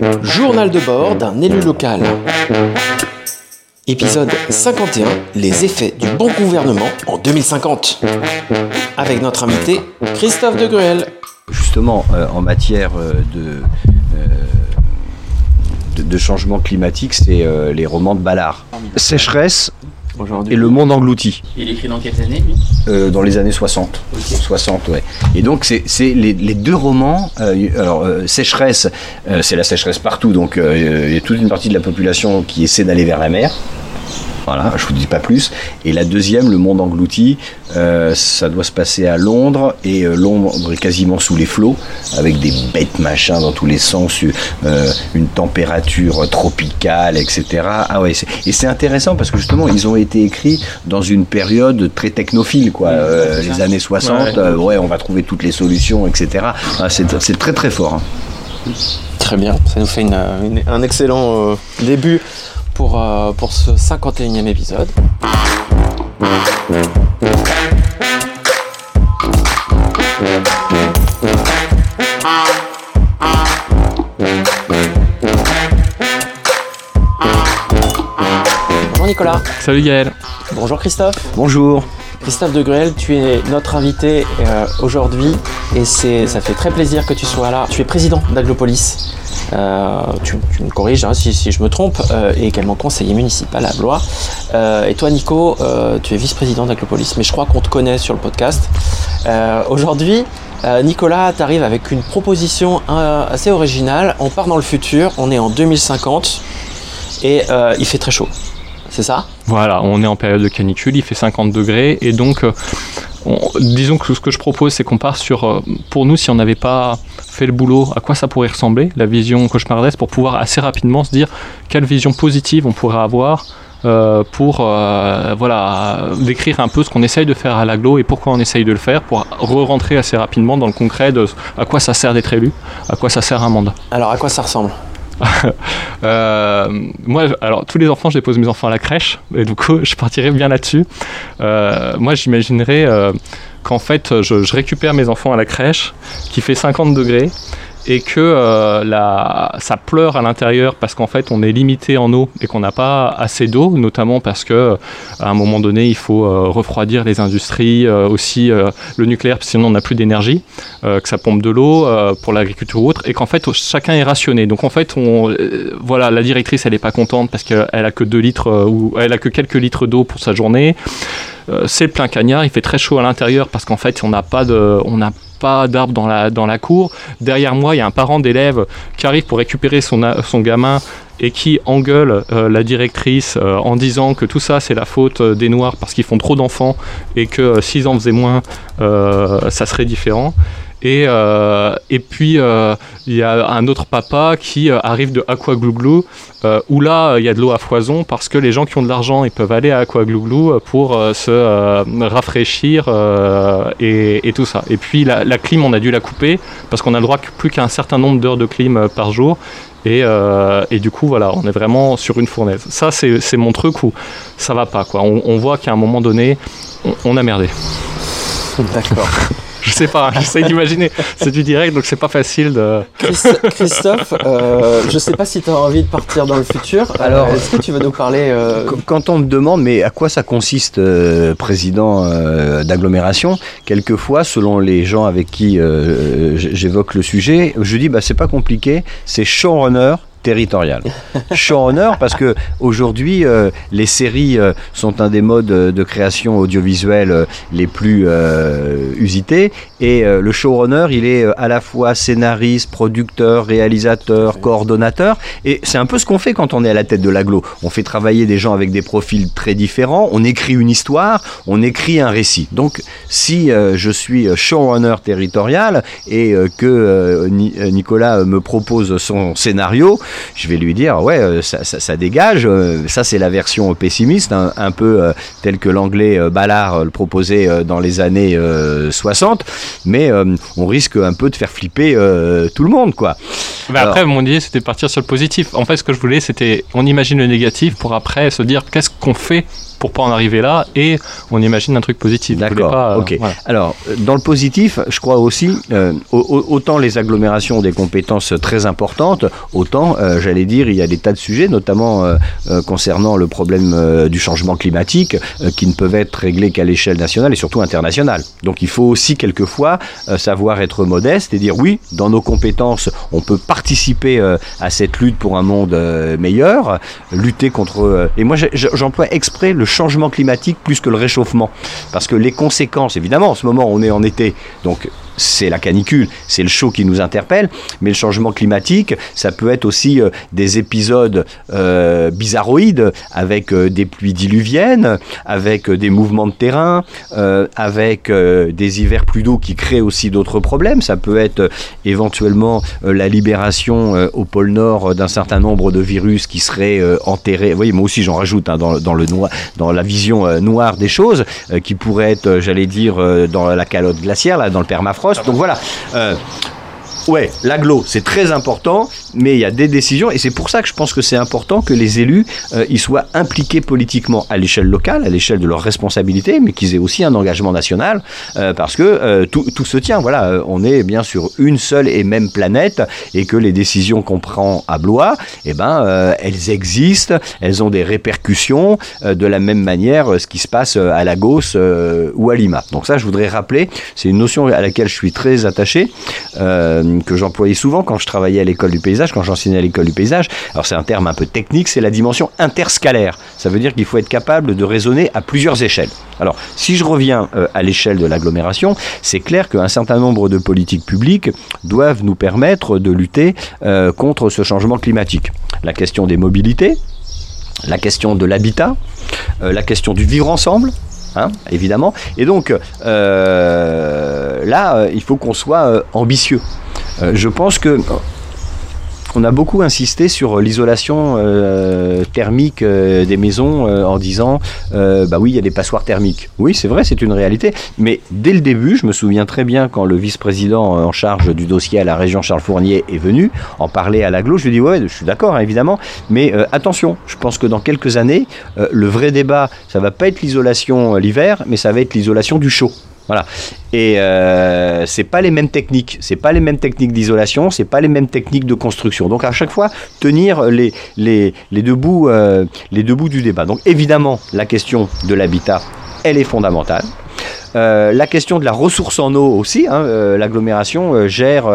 Journal de bord d'un élu local. Épisode 51 Les effets du bon gouvernement en 2050. Avec notre invité Christophe de Gruel. Justement, euh, en matière euh, de, euh, de, de changement climatique, c'est euh, les romans de Ballard. Sécheresse et le monde englouti. Il écrit dans quelles années, lui Euh, dans les années 60. 60, ouais. Et donc, c'est c'est les, les deux romans. euh, alors, euh, sécheresse, euh, c'est la sécheresse partout, donc euh, il y a toute une partie de la population qui essaie d'aller vers la mer. Voilà, je vous dis pas plus. Et la deuxième, Le Monde englouti, euh, ça doit se passer à Londres et euh, Londres est quasiment sous les flots, avec des bêtes machins dans tous les sens, euh, une température tropicale, etc. Ah ouais, et c'est intéressant parce que justement, ils ont été écrits dans une période très technophile, quoi. Les années 60, Ouais. ouais, on va trouver toutes les solutions, etc. Ah, c'est très très fort. hein. Très bien, ça nous fait une- une- un excellent début pour, euh, pour ce 51e épisode. Bonjour Nicolas. Salut Gaël. Bonjour Christophe. Bonjour. Christophe de Gruel, tu es notre invité euh, aujourd'hui et c'est, ça fait très plaisir que tu sois là. Tu es président d'Aglopolis. Euh, tu, me corriges hein, si, je me trompe, euh, et également conseiller municipal à Blois. Euh, et toi, Nico, tu es vice-président d'Aglopolis, mais je crois qu'on te connaît sur le podcast. Aujourd'hui, Nicolas, tu arrives avec une proposition assez originale. On part dans le futur, on est en 2050 et il fait très chaud. C'est ça? Voilà, on est en période de canicule, il fait 50 degrés, et donc, on- disons que ce que je propose, c'est qu'on part sur, euh, pour nous, si on n'avait pas fait le boulot, à quoi ça pourrait ressembler, la vision cauchemardesque, pour pouvoir assez rapidement se dire quelle vision positive on pourrait avoir euh, pour euh, voilà, décrire un peu ce qu'on essaye de faire à l'aglo et pourquoi on essaye de le faire, pour re-rentrer assez rapidement dans le concret de à quoi ça sert d'être élu, à quoi ça sert un mandat. Alors, à quoi ça ressemble? moi, alors tous les enfants, je dépose mes enfants à la crèche, et du coup, je partirai bien là-dessus. Euh, moi, j'imaginerais euh, qu'en fait, je, je récupère mes enfants à la crèche, qui fait 50 degrés, et que euh, la, ça pleure à l'intérieur parce qu'en fait, on est limité en eau et qu'on n'a pas assez d'eau, notamment parce que à un moment donné, il faut euh, refroidir les industries, euh, aussi euh, le nucléaire, parce sinon on n'a plus d'énergie, euh, que ça pompe de l'eau euh, pour l'agriculture ou autre, et qu'en fait chacun est rationné. Donc en fait, on, euh, voilà, la directrice elle est pas contente parce qu'elle a que 2 litres euh, ou elle a que quelques litres d'eau pour sa journée. Euh, c'est le plein cagnard, il fait très chaud à l'intérieur parce qu'en fait on n'a pas de, on n'a pas d'arbre dans la, cour. Derrière moi, il y a un parent d'élève qui arrive pour récupérer son, gamin et qui engueule euh, la directrice euh, en disant que tout ça c'est la faute euh, des Noirs parce qu'ils font trop d'enfants et que s'ils en faisaient moins, ça serait différent. Et, euh, et puis euh, il y a un autre papa qui euh, arrive de Aqua Glou Glou, euh, où là il y a de l'eau à foison parce que les gens qui ont de l'argent ils peuvent aller à Aqua Glou Glou euh, pour se rafraîchir et, et tout ça. Et puis la, clim on a dû la couper parce qu'on a le droit que plus qu'à un certain nombre d'heures de clim par jour. Et, et du coup, voilà, on est vraiment sur une fournaise. Ça, c'est mon truc où ça va pas. Quoi. On, voit qu'à un moment donné, on, on a merdé. D'accord. Je sais pas, j'essaie d'imaginer. C'est du direct, donc c'est pas facile de. Christ- Christophe, euh, je sais pas si tu as envie de partir dans le futur. Alors, est-ce que tu veux nous parler euh, Qu- Quand on me demande, mais à quoi ça consiste, euh, président euh, d'agglomération, quelquefois, selon les gens avec qui euh, j'évoque le sujet, je dis, bah, c'est pas compliqué, c'est showrunner territorial. Showrunner parce que aujourd'hui euh, les séries euh, sont un des modes euh, de création audiovisuelle les plus usités et euh, le showrunner il est euh, à la fois scénariste, producteur, réalisateur, coordonnateur et c'est un peu ce qu'on fait quand on est à la tête de l'aglo. On fait travailler des gens avec des profils très différents, on écrit une histoire, on écrit un récit. Donc si euh, je suis showrunner territorial et euh, que euh, Ni- euh, Nicolas euh, me propose son scénario, je vais lui dire ouais euh, ça, ça- ça dégage, euh, ça c'est la version pessimiste, un, un peu euh, telle que l'anglais euh, Ballard euh, le proposait euh, dans les années euh, 60. Mais on risque un peu de faire flipper tout le monde, quoi. Mais après, mon idée, c'était partir sur le positif. En fait, ce que je voulais, c'était on imagine le négatif pour après se dire qu'est-ce qu'on fait pour pas en arriver là et on imagine un truc positif. D'accord. Euh, ok. Alors, dans le positif, je crois aussi, euh, autant les agglomérations ont des compétences très importantes, autant, euh, j'allais dire, il y a des tas de sujets, notamment concernant le problème du changement climatique, qui ne peuvent être réglés qu'à l'échelle nationale et surtout internationale. Donc, il faut aussi quelquefois savoir être modeste et dire oui, dans nos compétences, on peut participer à cette lutte pour un monde meilleur, lutter contre. et moi, j'emploie exprès le changement climatique plus que le réchauffement. Parce que les conséquences, évidemment, en ce moment, on est en été, donc c'est la canicule, c'est le chaud qui nous interpelle, mais le changement climatique, ça peut être aussi euh, des épisodes euh, bizarroïdes avec euh, des pluies diluviennes, avec des mouvements de terrain, avec des hivers plus doux qui créent aussi d'autres problèmes. Ça peut être éventuellement la libération au pôle Nord d'un certain nombre de virus qui seraient enterrés. Vous voyez, moi aussi j'en rajoute hein, dans, le noir, dans la vision noire des choses, qui pourraient être, j'allais dire, dans la calotte glaciaire, là, dans le permafrost donc voilà. Euh, ouais, l'aglo, c'est très important, mais il y a des décisions, et c'est pour ça que je pense que c'est important que les élus euh, ils soient impliqués politiquement à l'échelle locale, à l'échelle de leurs responsabilités, mais qu'ils aient aussi un engagement national, euh, parce que euh, tout, tout, se tient. Voilà, on est bien sur une seule et même planète, et que les décisions qu'on prend à Blois, eh ben, elles existent, elles ont des répercussions, de la même manière ce qui se passe à Lagos ou à Lima. Donc ça, je voudrais rappeler, c'est une notion à laquelle je suis très attaché que j'employais souvent quand je travaillais à l'école du paysage, quand j'enseignais à l'école du paysage. Alors c'est un terme un peu technique, c'est la dimension interscalaire. Ça veut dire qu'il faut être capable de raisonner à plusieurs échelles. Alors si je reviens euh, à l'échelle de l'agglomération, c'est clair qu'un certain nombre de politiques publiques doivent nous permettre de lutter euh, contre ce changement climatique. La question des mobilités, la question de l'habitat, euh, la question du vivre ensemble, Hein, évidemment. Et donc, là, il faut qu'on soit ambitieux. Euh, je pense que on a beaucoup insisté sur l'isolation euh, thermique euh, des maisons en disant bah oui il y a des passoires thermiques. Oui c'est vrai c'est une réalité mais dès le début je me souviens très bien quand le vice-président en charge du dossier à la région Charles Fournier est venu en parler à l'aglo je lui ai ouais je suis d'accord hein, évidemment mais attention je pense que dans quelques années le vrai débat ça va pas être l'isolation l'hiver mais ça va être l'isolation du chaud. Voilà. Et euh, c'est pas les mêmes techniques, c'est pas les mêmes techniques d'isolation, c'est pas les mêmes techniques de construction. Donc à chaque fois tenir les, les, les deux euh, les deux bouts du débat. Donc évidemment la question de l'habitat, elle est fondamentale. Euh, la question de la ressource en eau aussi, hein, euh, l'agglomération euh, gère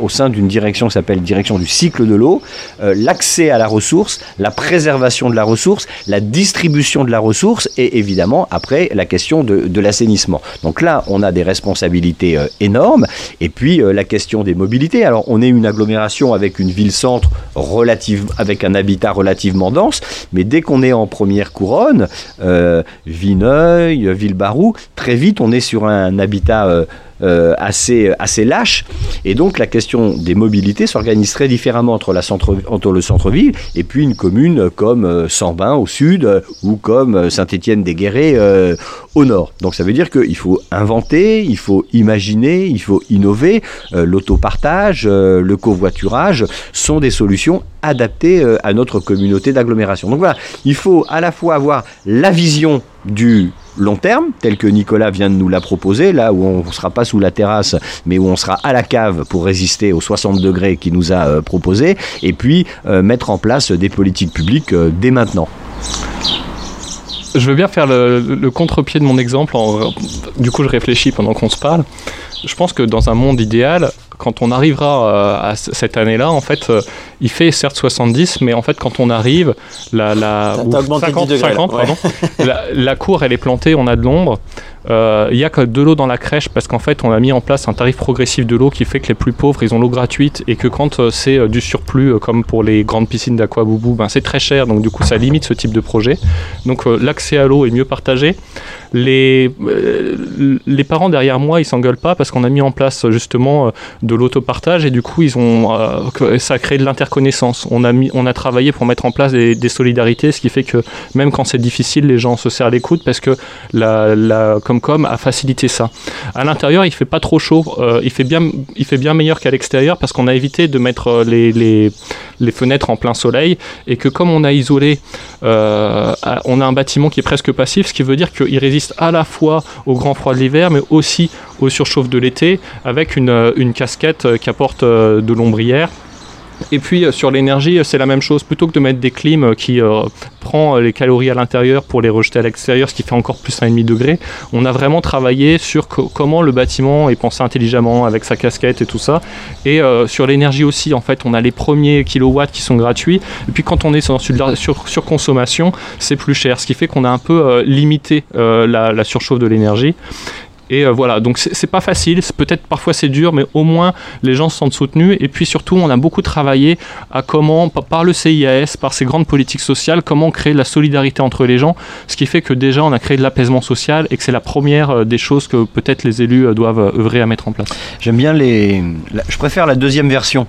au sein d'une direction qui s'appelle direction du cycle de l'eau, l'accès à la ressource, la préservation de la ressource, la distribution de la ressource et évidemment après la question de, l'assainissement. Donc là, on a des responsabilités énormes et puis la question des mobilités. Alors on est une agglomération avec une ville-centre relative, avec un habitat relativement dense, mais dès qu'on est en première couronne, Vineuil, Villebarou, très vite on est sur un habitat euh, euh, assez, assez lâche. Et donc la question des mobilités s'organise très différemment entre, la centre, entre le centre-ville et puis une commune comme euh, Sambin au sud ou comme Saint-Étienne-des-Guérets au nord. Donc ça veut dire qu'il faut inventer, il faut imaginer, il faut innover. L'autopartage, le covoiturage sont des solutions adaptées à notre communauté d'agglomération. Donc voilà, il faut à la fois avoir la vision du long terme, tel que Nicolas vient de nous la proposer, là où on ne sera pas sous la terrasse, mais où on sera à la cave pour résister aux 60 degrés qu'il nous a euh, proposé, et puis euh, mettre en place des politiques publiques euh, dès maintenant. Je veux bien faire le, contre-pied de mon exemple, du coup je réfléchis pendant qu'on se parle. Je pense que dans un monde idéal, quand on arrivera euh, à cette année-là, en fait, euh, il fait certes 70, mais en fait, quand on arrive, la, la, 50, la, cour, elle est plantée, on a de l'ombre. Euh, il n'y a que de l'eau dans la crèche parce qu'en fait, on a mis en place un tarif progressif de l'eau qui fait que les plus pauvres, ils ont l'eau gratuite et que quand c'est du surplus, comme pour les grandes piscines d'aquaboubou, ben, c'est très cher. Donc, du coup, ça limite ce type de projet. Donc, l'accès à l'eau est mieux partagé. Les, euh, les parents derrière moi, ils s'engueulent pas parce qu'on a mis en place justement euh, de l'autopartage et du coup, ils ont, euh, ça a créé de l'interconnaissance. On a, on a travaillé pour mettre en place des, solidarités, ce qui fait que même quand c'est difficile, les gens se serrent les coudes parce que la, la Comcom a facilité ça. À l'intérieur, il fait pas trop chaud, il, fait bien, il fait bien meilleur qu'à l'extérieur parce qu'on a évité de mettre les, les fenêtres en plein soleil et que comme on a isolé, euh, on a un bâtiment qui est presque passif, ce qui veut dire qu'il résiste à la fois au grand froid de l'hiver, mais aussi au surchauffe de l'été, avec une, euh, casquette euh, qui apporte de l'ombrière. Et puis euh, sur l'énergie, euh, c'est la même chose. Plutôt que de mettre des clims euh, qui prend les calories à l'intérieur pour les rejeter à l'extérieur, ce qui fait encore plus 1,5 degré, on a vraiment travaillé sur co- comment le bâtiment est pensé intelligemment avec sa casquette et tout ça. Et sur l'énergie aussi, en fait, on a les premiers kilowatts qui sont gratuits. Et puis quand on est sur, sur, surconsommation, c'est plus cher. Ce qui fait qu'on a un peu limité la surchauffe de l'énergie. Et euh, voilà, donc c'est pas facile, peut-être parfois c'est dur, mais au moins les gens se sentent soutenus. Et puis surtout, on a beaucoup travaillé à comment, pa- par le CIAS, par ces grandes politiques sociales, comment créer de la solidarité entre les gens. Ce qui fait que déjà, on a créé de l'apaisement social et que c'est la première euh, des choses que peut-être les élus euh, doivent œuvrer à mettre en place. J'aime bien les. je préfère la deuxième version.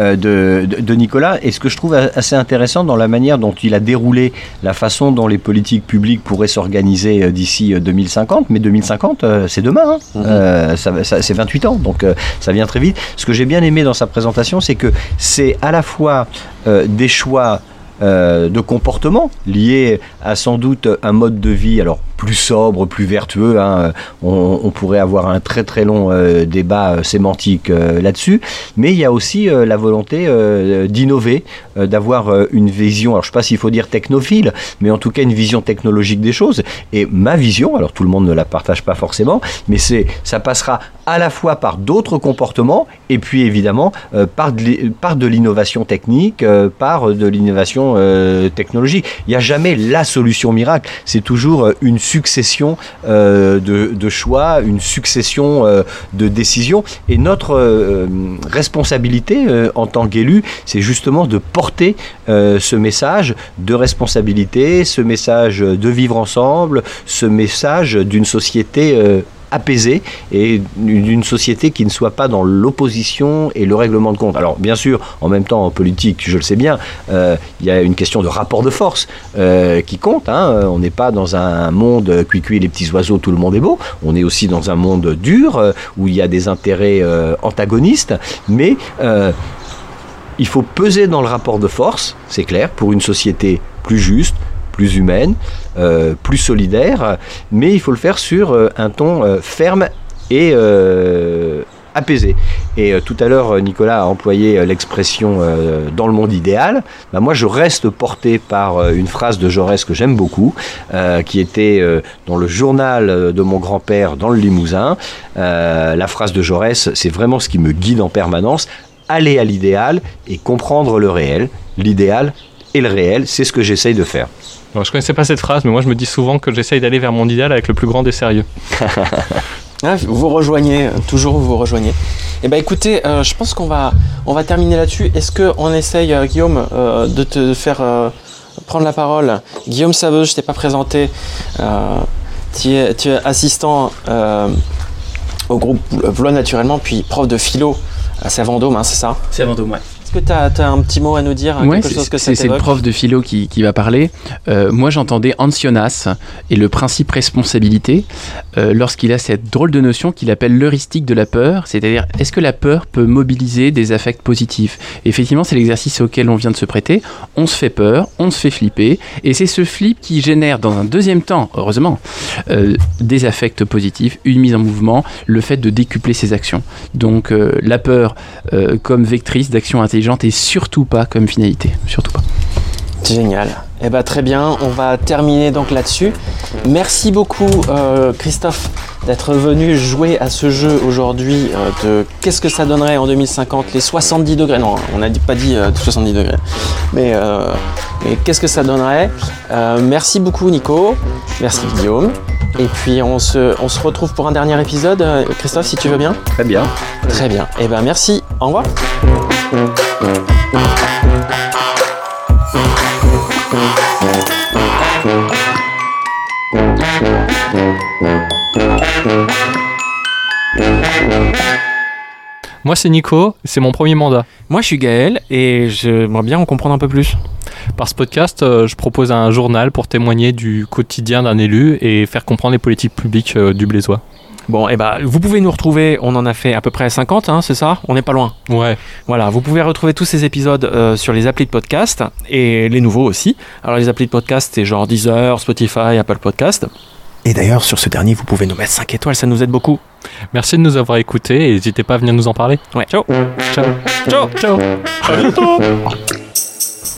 Euh, De, de- de Nicolas et ce que je trouve assez intéressant dans la manière dont il a déroulé la façon dont les politiques publiques pourraient s'organiser euh, d'ici euh, 2050 mais 2050 euh, c'est demain hein. Mhm. Euh, ça, c'est 28 ans donc euh, ça vient très vite ce que j'ai bien aimé dans sa présentation c'est que c'est à la fois euh, des choix euh, de comportement liés à sans doute un mode de vie alors plus sobre, plus vertueux. hein. On, on pourrait avoir un très très long euh, débat euh, sémantique euh, là-dessus. Mais il y a aussi euh, la volonté euh, d'innover, euh, d'avoir euh, une vision, alors je ne sais pas s'il faut dire technophile, mais en tout cas une vision technologique des choses. Et ma vision, alors tout le monde ne la partage pas forcément, mais c'est ça passera à la fois par d'autres comportements et puis évidemment euh, par de, par de l'innovation technique, euh, par de l'innovation euh, technologique. Il n'y a jamais la solution miracle, c'est toujours euh, une succession euh, de, choix, une succession euh, de décisions. Et notre euh, responsabilité en tant qu'élu, c'est justement de porter ce message de responsabilité, ce message de vivre ensemble, ce message d'une société apaisée et d'une société qui ne soit pas dans l'opposition et le règlement de compte. Alors bien sûr, en même temps en politique, je le sais bien, euh, il y a une question de rapport de force euh, qui compte. hein. On n'est pas dans un monde cuicui les petits oiseaux, tout le monde est beau. On est aussi dans un monde dur euh, où il y a des intérêts euh, antagonistes, mais euh, il faut peser dans le rapport de force, c'est clair, pour une société plus juste, plus humaine, euh, plus solidaire, mais il faut le faire sur euh, un ton euh, ferme et apaisé. Et tout à l'heure, Nicolas a employé l'expression dans le monde idéal. Bah, moi, je reste porté par une phrase de Jaurès que j'aime beaucoup, qui était dans le journal de mon grand-père dans le Limousin. La phrase de Jaurès, c'est vraiment ce qui me guide en permanence. Aller à l'idéal et comprendre le réel. L'idéal et le réel, c'est ce que j'essaye de faire. Alors, je connaissais pas cette phrase, mais moi je me dis souvent que j'essaye d'aller vers mon idéal avec le plus grand des sérieux. Ah, vous rejoignez, toujours vous rejoignez. Eh ben écoutez, euh, je pense qu'on va, on va terminer là-dessus. Est-ce qu'on essaye, euh, Guillaume, euh, de te faire euh, prendre la parole? Guillaume Saveuse, je t'ai pas présenté. Euh, tu, es, tu es assistant euh, au groupe Blois Naturellement, puis prof de philo à Savandôme, hein, c'est ça? C'est Vendôme, ouais. Est-ce que tu as, un petit mot à nous dire Ouais, Quelque c'est chose que ça c'est- c'est le prof de philo qui, qui va parler. Euh, moi, j'entendais Ancionas et le principe responsabilité euh, lorsqu'il a cette drôle de notion qu'il appelle l'heuristique de la peur, c'est-à-dire est-ce que la peur peut mobiliser des affects positifs? Et Effectivement, c'est l'exercice auquel on vient de se prêter. On se fait peur, on se fait flipper, et c'est ce flip qui génère dans un deuxième temps, heureusement, euh, des affects positifs, une mise en mouvement, le fait de décupler ses actions. Donc la peur comme vectrice d'action intelligente et surtout pas comme finalité, surtout pas. Génial. Eh ben très bien, on va terminer donc là-dessus. Merci beaucoup euh, Christophe d'être venu jouer à ce jeu aujourd'hui euh, de qu'est-ce que ça donnerait en 2050 les 70 degrés. Non, on n'a pas dit euh, 70 degrés. Mais, euh, mais qu'est-ce que ça donnerait? Euh, Merci beaucoup Nico. Merci Guillaume. Et puis on se, on se retrouve pour un dernier épisode. Euh, Christophe, si tu veux bien. Très bien. Très bien. Eh ben merci. Au revoir. Moi, c'est Nico, c'est mon premier mandat. Moi, je suis Gaël et j'aimerais bien en comprendre un peu plus. Par ce podcast, euh, je propose un journal pour témoigner du quotidien d'un élu et faire comprendre les politiques publiques euh, du Blésois. Bon, et bah, vous pouvez nous retrouver, on en a fait à peu près 50, hein, c'est ça? On n'est pas loin. Ouais. Voilà, vous pouvez retrouver tous ces épisodes euh, sur les applis de podcast et les nouveaux aussi. Alors, les applis de podcast, c'est genre Deezer, Spotify, Apple Podcast. Et d'ailleurs, sur ce dernier, vous pouvez nous mettre 5 étoiles, ça nous aide beaucoup. Merci de nous avoir écoutés et n'hésitez pas à venir nous en parler. Ouais, ciao Ciao. Ciao Ciao. À bientôt